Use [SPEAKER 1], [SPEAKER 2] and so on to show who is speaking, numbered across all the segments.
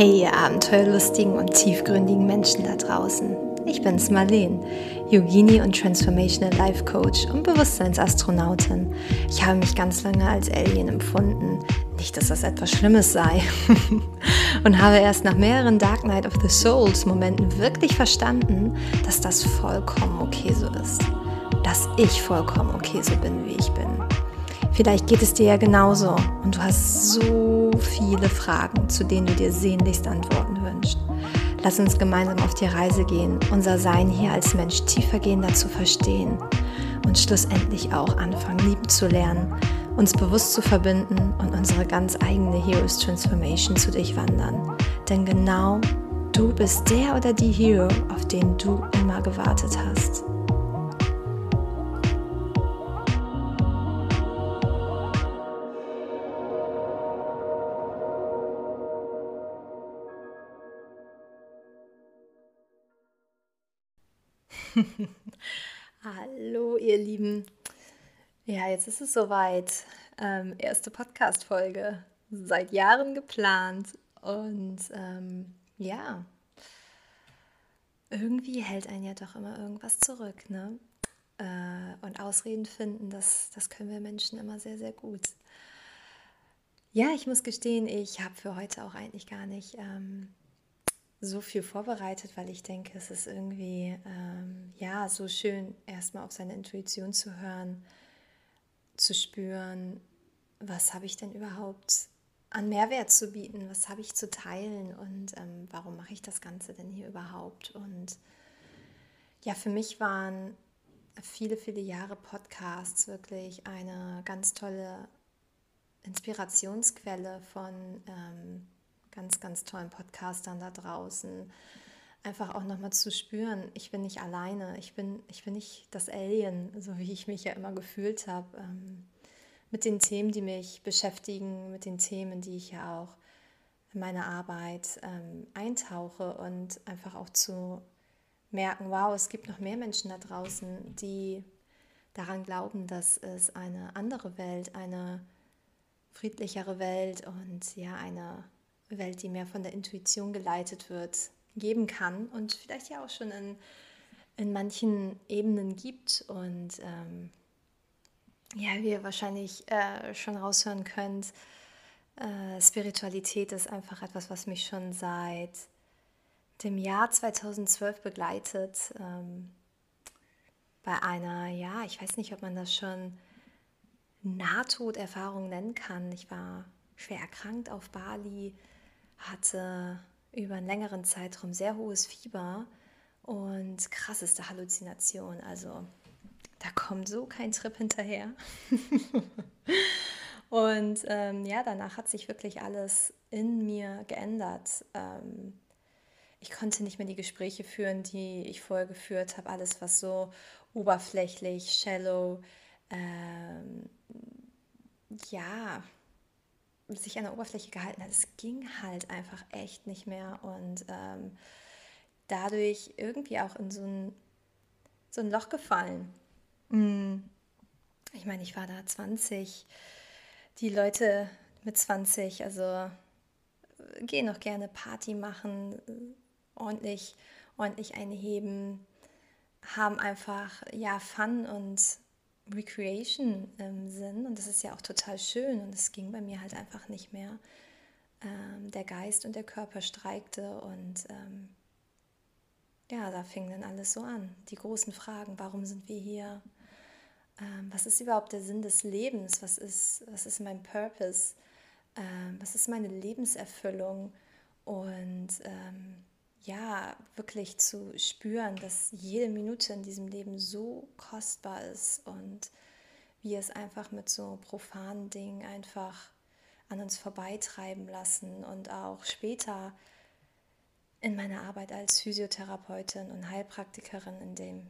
[SPEAKER 1] Hey, ihr abenteuerlustigen und tiefgründigen Menschen da draußen. Ich bin's Marleen, Yogini und Transformational Life Coach und Bewusstseinsastronautin. Ich habe mich ganz lange als Alien empfunden. Nicht, dass das etwas Schlimmes sei. und habe erst nach mehreren Dark Night of the Souls Momenten wirklich verstanden, dass das vollkommen okay so ist. Dass ich vollkommen okay so bin, wie ich bin. Vielleicht geht es dir ja genauso und du hast so viele Fragen, zu denen du dir sehnlichst Antworten wünschst. Lass uns gemeinsam auf die Reise gehen, unser Sein hier als Mensch tiefergehender zu verstehen und schlussendlich auch anfangen, lieben zu lernen, uns bewusst zu verbinden und unsere ganz eigene Heroes Transformation zu durchwandern. Denn genau du bist der oder die Hero, auf den du immer gewartet hast. Hallo, ihr Lieben. Ja, jetzt ist es soweit. Ähm, erste Podcast-Folge. Seit Jahren geplant. Und ähm, ja, irgendwie hält einen ja doch immer irgendwas zurück, ne? Äh, und Ausreden finden, das, das können wir Menschen immer sehr, sehr gut. Ja, ich muss gestehen, ich habe für heute auch eigentlich gar nicht ähm, so viel vorbereitet, weil ich denke, es ist irgendwie ähm, ja so schön, erstmal auf seine Intuition zu hören, zu spüren, was habe ich denn überhaupt an Mehrwert zu bieten, was habe ich zu teilen und ähm, warum mache ich das Ganze denn hier überhaupt? Und ja, für mich waren viele, viele Jahre Podcasts wirklich eine ganz tolle Inspirationsquelle von ähm, ganz, ganz tollen Podcastern da draußen. Einfach auch nochmal zu spüren, ich bin nicht alleine, ich bin, ich bin nicht das Alien, so wie ich mich ja immer gefühlt habe. Ähm, mit den Themen, die mich beschäftigen, mit den Themen, die ich ja auch in meine Arbeit ähm, eintauche und einfach auch zu merken, wow, es gibt noch mehr Menschen da draußen, die daran glauben, dass es eine andere Welt, eine friedlichere Welt und ja eine Welt, die mehr von der Intuition geleitet wird, geben kann und vielleicht ja auch schon in, in manchen Ebenen gibt. Und ähm, ja, wie ihr wahrscheinlich äh, schon raushören könnt, äh, Spiritualität ist einfach etwas, was mich schon seit dem Jahr 2012 begleitet. Ähm, bei einer, ja, ich weiß nicht, ob man das schon Nahtoderfahrung nennen kann. Ich war schwer erkrankt auf Bali, hatte über einen längeren Zeitraum sehr hohes Fieber und krasseste Halluzination. Also da kommt so kein Trip hinterher. und ähm, ja, danach hat sich wirklich alles in mir geändert. Ähm, ich konnte nicht mehr die Gespräche führen, die ich vorher geführt habe. Alles, was so oberflächlich, shallow, ähm, ja, sich an der Oberfläche gehalten hat. Es ging halt einfach echt nicht mehr und ähm, dadurch irgendwie auch in so ein, so ein Loch gefallen. Mm. Ich meine, ich war da 20, die Leute mit 20, also äh, gehen noch gerne Party machen, ordentlich, ordentlich einheben, haben einfach ja Fun und Recreation ähm, Sinn und das ist ja auch total schön und es ging bei mir halt einfach nicht mehr. Ähm, der Geist und der Körper streikte und ähm, ja, da fing dann alles so an. Die großen Fragen, warum sind wir hier? Ähm, was ist überhaupt der Sinn des Lebens? Was ist, was ist mein Purpose? Ähm, was ist meine Lebenserfüllung? Und ähm, ja, wirklich zu spüren, dass jede Minute in diesem Leben so kostbar ist und wir es einfach mit so profanen Dingen einfach an uns vorbeitreiben lassen und auch später in meiner Arbeit als Physiotherapeutin und Heilpraktikerin, in dem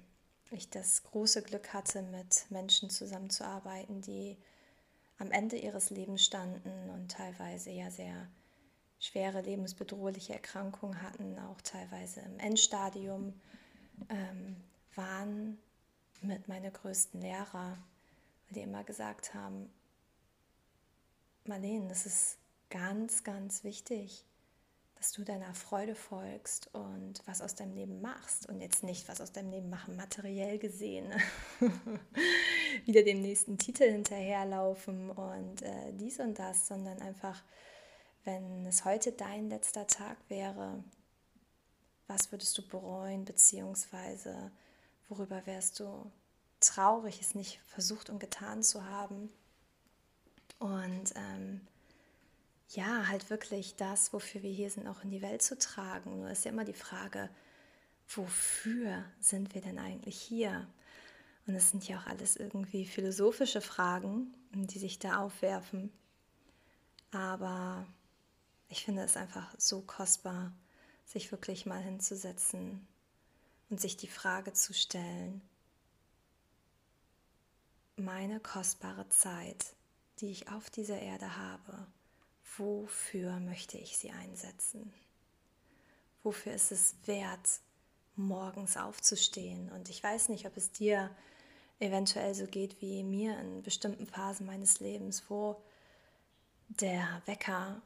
[SPEAKER 1] ich das große Glück hatte, mit Menschen zusammenzuarbeiten, die am Ende ihres Lebens standen und teilweise ja sehr schwere lebensbedrohliche Erkrankungen hatten, auch teilweise im Endstadium, ähm, waren mit meine größten Lehrer, weil die immer gesagt haben, Marlene, das ist ganz, ganz wichtig, dass du deiner Freude folgst und was aus deinem Leben machst und jetzt nicht was aus deinem Leben machen, materiell gesehen, wieder dem nächsten Titel hinterherlaufen und äh, dies und das, sondern einfach, wenn es heute dein letzter Tag wäre, was würdest du bereuen, beziehungsweise worüber wärst du traurig, es nicht versucht und getan zu haben. Und ähm, ja, halt wirklich das, wofür wir hier sind, auch in die Welt zu tragen. Nur ist ja immer die Frage, wofür sind wir denn eigentlich hier? Und es sind ja auch alles irgendwie philosophische Fragen, die sich da aufwerfen. Aber ich finde es einfach so kostbar, sich wirklich mal hinzusetzen und sich die Frage zu stellen, meine kostbare Zeit, die ich auf dieser Erde habe, wofür möchte ich sie einsetzen? Wofür ist es wert, morgens aufzustehen? Und ich weiß nicht, ob es dir eventuell so geht wie mir in bestimmten Phasen meines Lebens, wo der Wecker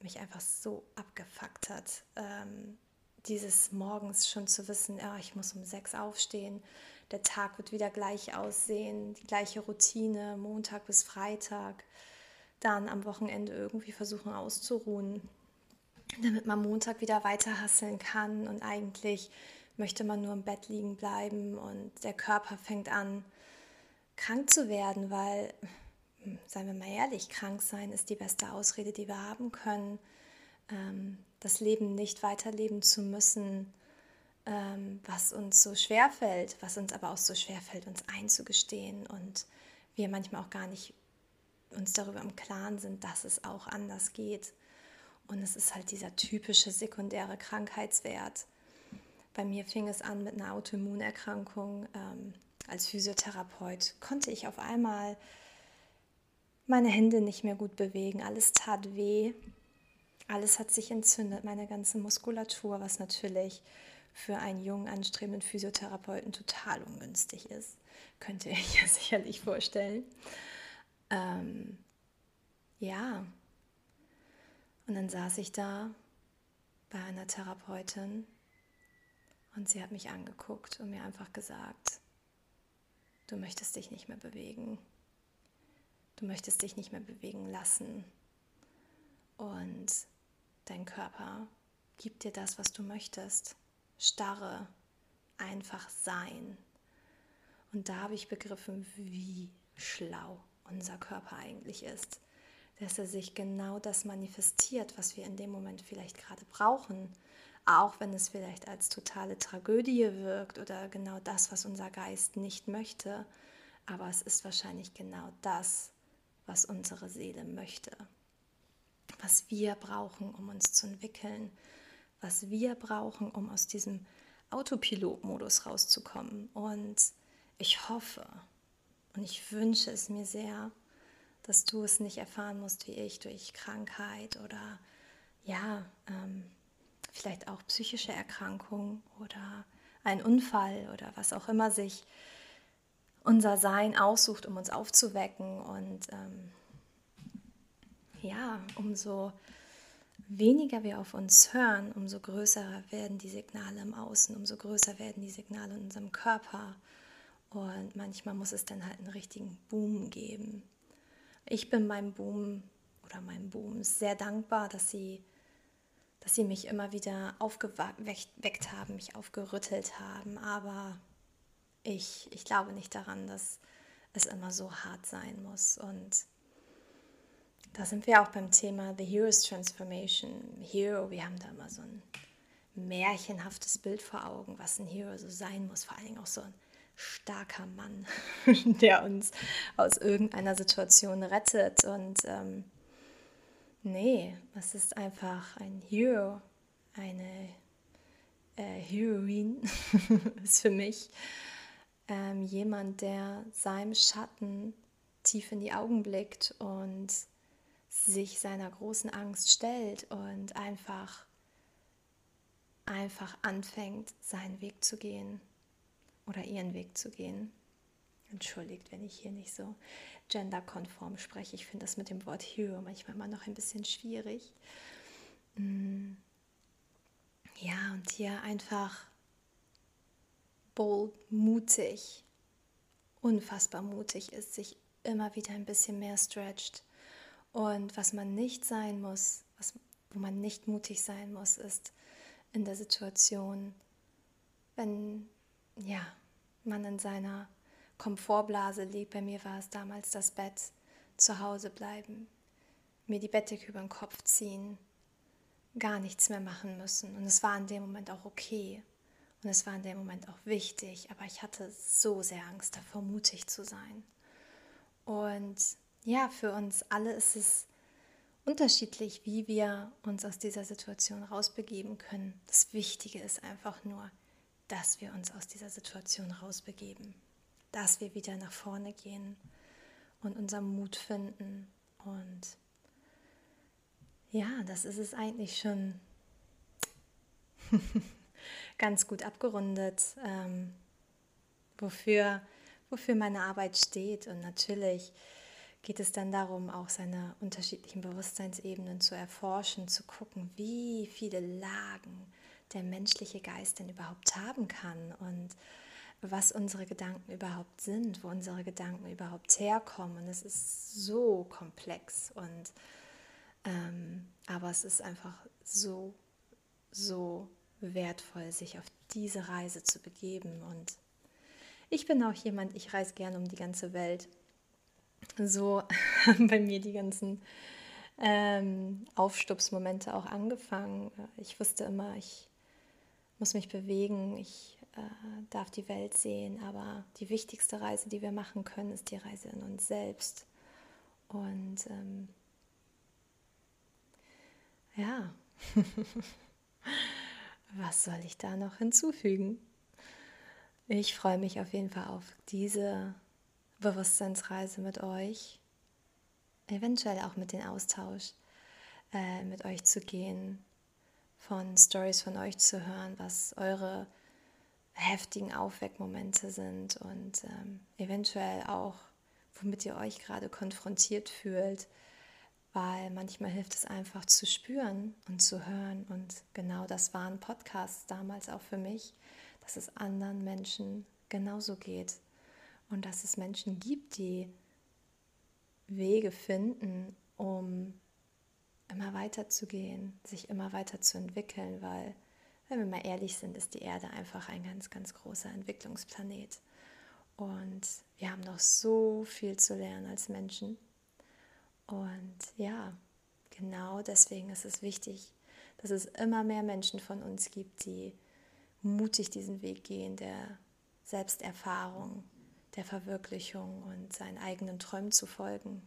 [SPEAKER 1] mich einfach so abgefuckt hat. Ähm, dieses morgens schon zu wissen, ja, ich muss um sechs aufstehen, der Tag wird wieder gleich aussehen, die gleiche Routine, Montag bis Freitag dann am Wochenende irgendwie versuchen auszuruhen, damit man Montag wieder weiter kann und eigentlich möchte man nur im Bett liegen bleiben und der Körper fängt an krank zu werden, weil, seien wir mal ehrlich, krank sein ist die beste Ausrede, die wir haben können, ähm, das Leben nicht weiterleben zu müssen, ähm, was uns so schwer fällt, was uns aber auch so schwer fällt, uns einzugestehen und wir manchmal auch gar nicht uns darüber im Klaren sind, dass es auch anders geht. Und es ist halt dieser typische sekundäre Krankheitswert. Bei mir fing es an mit einer Autoimmunerkrankung. Ähm, als Physiotherapeut konnte ich auf einmal meine Hände nicht mehr gut bewegen. Alles tat weh. Alles hat sich entzündet, meine ganze Muskulatur, was natürlich für einen jungen, anstrebenden Physiotherapeuten total ungünstig ist. Könnte ich ja sicherlich vorstellen. Ähm, ja. Und dann saß ich da bei einer Therapeutin und sie hat mich angeguckt und mir einfach gesagt, du möchtest dich nicht mehr bewegen. Du möchtest dich nicht mehr bewegen lassen. Und dein Körper gibt dir das, was du möchtest. Starre, einfach sein. Und da habe ich begriffen, wie schlau unser Körper eigentlich ist. Dass er sich genau das manifestiert, was wir in dem Moment vielleicht gerade brauchen. Auch wenn es vielleicht als totale Tragödie wirkt oder genau das, was unser Geist nicht möchte. Aber es ist wahrscheinlich genau das, was unsere Seele möchte. Was wir brauchen, um uns zu entwickeln. Was wir brauchen, um aus diesem Autopilot-Modus rauszukommen. Und ich hoffe, und ich wünsche es mir sehr, dass du es nicht erfahren musst wie ich durch Krankheit oder ja, ähm, vielleicht auch psychische Erkrankung oder ein Unfall oder was auch immer sich unser Sein aussucht, um uns aufzuwecken. Und ähm, ja, umso weniger wir auf uns hören, umso größer werden die Signale im Außen, umso größer werden die Signale in unserem Körper. Und manchmal muss es dann halt einen richtigen Boom geben. Ich bin meinem Boom oder meinem Boom sehr dankbar, dass sie, dass sie mich immer wieder aufgeweckt haben, mich aufgerüttelt haben. Aber ich, ich glaube nicht daran, dass es immer so hart sein muss. Und da sind wir auch beim Thema The Hero's Transformation. Hero, wir haben da immer so ein märchenhaftes Bild vor Augen, was ein Hero so sein muss. Vor allen Dingen auch so ein starker Mann, der uns aus irgendeiner Situation rettet. Und ähm, nee, es ist einfach ein Hero, eine äh, Heroine ist für mich ähm, jemand, der seinem Schatten tief in die Augen blickt und sich seiner großen Angst stellt und einfach einfach anfängt, seinen Weg zu gehen oder ihren Weg zu gehen. Entschuldigt, wenn ich hier nicht so genderkonform spreche. Ich finde das mit dem Wort Hero manchmal immer noch ein bisschen schwierig. Mm, ja, und hier einfach bold, mutig, unfassbar mutig ist, sich immer wieder ein bisschen mehr stretcht. Und was man nicht sein muss, was, wo man nicht mutig sein muss, ist in der Situation, wenn ja, man in seiner Komfortblase liegt. Bei mir war es damals das Bett, zu Hause bleiben, mir die Bettdecke über den Kopf ziehen, gar nichts mehr machen müssen. Und es war in dem Moment auch okay. Und es war in dem Moment auch wichtig. Aber ich hatte so sehr Angst davor, mutig zu sein. Und ja, für uns alle ist es unterschiedlich, wie wir uns aus dieser Situation rausbegeben können. Das Wichtige ist einfach nur, dass wir uns aus dieser Situation rausbegeben, dass wir wieder nach vorne gehen und unseren Mut finden. Und ja, das ist es eigentlich schon ganz gut abgerundet, ähm, wofür, wofür meine Arbeit steht. Und natürlich geht es dann darum, auch seine unterschiedlichen Bewusstseinsebenen zu erforschen, zu gucken, wie viele Lagen der menschliche Geist denn überhaupt haben kann und was unsere Gedanken überhaupt sind, wo unsere Gedanken überhaupt herkommen. Und es ist so komplex und ähm, aber es ist einfach so, so wertvoll, sich auf diese Reise zu begeben. Und ich bin auch jemand, ich reise gerne um die ganze Welt. So haben bei mir die ganzen ähm, Aufstupsmomente auch angefangen. Ich wusste immer, ich muss mich bewegen, ich äh, darf die Welt sehen, aber die wichtigste Reise, die wir machen können, ist die Reise in uns selbst. Und ähm, ja, was soll ich da noch hinzufügen? Ich freue mich auf jeden Fall auf diese Bewusstseinsreise mit euch, eventuell auch mit dem Austausch äh, mit euch zu gehen, von Stories von euch zu hören, was eure heftigen Aufweckmomente sind und ähm, eventuell auch, womit ihr euch gerade konfrontiert fühlt, weil manchmal hilft es einfach zu spüren und zu hören. Und genau das waren Podcasts damals auch für mich, dass es anderen Menschen genauso geht und dass es Menschen gibt, die Wege finden, um immer weiter zu gehen, sich immer weiter zu entwickeln, weil, wenn wir mal ehrlich sind, ist die Erde einfach ein ganz, ganz großer Entwicklungsplanet. Und wir haben noch so viel zu lernen als Menschen. Und ja, genau deswegen ist es wichtig, dass es immer mehr Menschen von uns gibt, die mutig diesen Weg gehen, der Selbsterfahrung, der Verwirklichung und seinen eigenen Träumen zu folgen.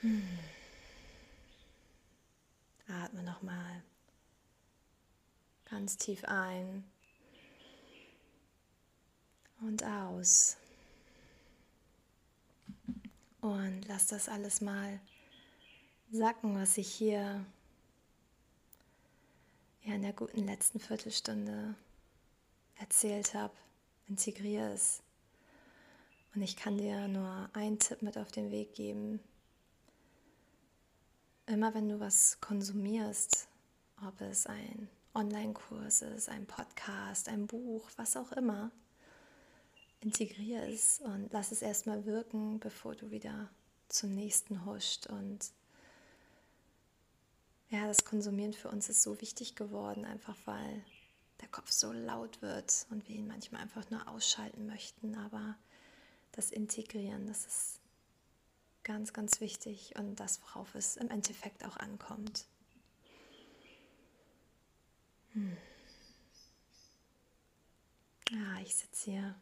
[SPEAKER 1] Hm. Atme nochmal ganz tief ein und aus. Und lass das alles mal sacken, was ich hier ja, in der guten letzten Viertelstunde erzählt habe. Integriere es. Und ich kann dir nur einen Tipp mit auf den Weg geben immer wenn du was konsumierst, ob es ein Online-Kurs ist, ein Podcast, ein Buch, was auch immer, integriere es und lass es erstmal wirken, bevor du wieder zum nächsten huscht. Und ja, das Konsumieren für uns ist so wichtig geworden, einfach weil der Kopf so laut wird und wir ihn manchmal einfach nur ausschalten möchten. Aber das Integrieren, das ist Ganz, ganz wichtig und das, worauf es im Endeffekt auch ankommt. Hm. Ja, ich sitze hier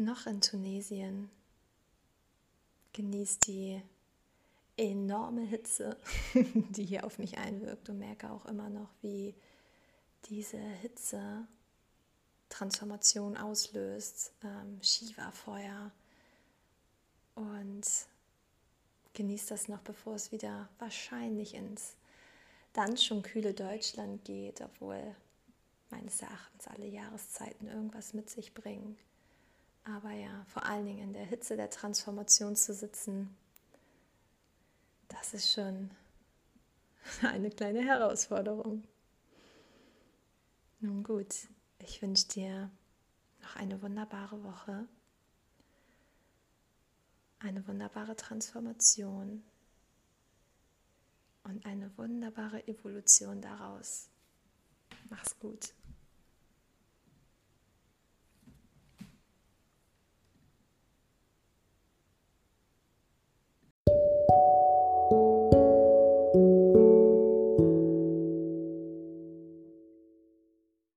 [SPEAKER 1] noch in Tunesien, genieße die enorme Hitze, die hier auf mich einwirkt und merke auch immer noch, wie diese Hitze Transformation auslöst, ähm, Shiva-Feuer, und genießt das noch, bevor es wieder wahrscheinlich ins dann schon kühle Deutschland geht, obwohl meines Erachtens alle Jahreszeiten irgendwas mit sich bringen. Aber ja, vor allen Dingen in der Hitze der Transformation zu sitzen, das ist schon, eine kleine Herausforderung. Nun gut, ich wünsche dir noch eine wunderbare Woche, eine wunderbare Transformation und eine wunderbare Evolution daraus. Mach's gut.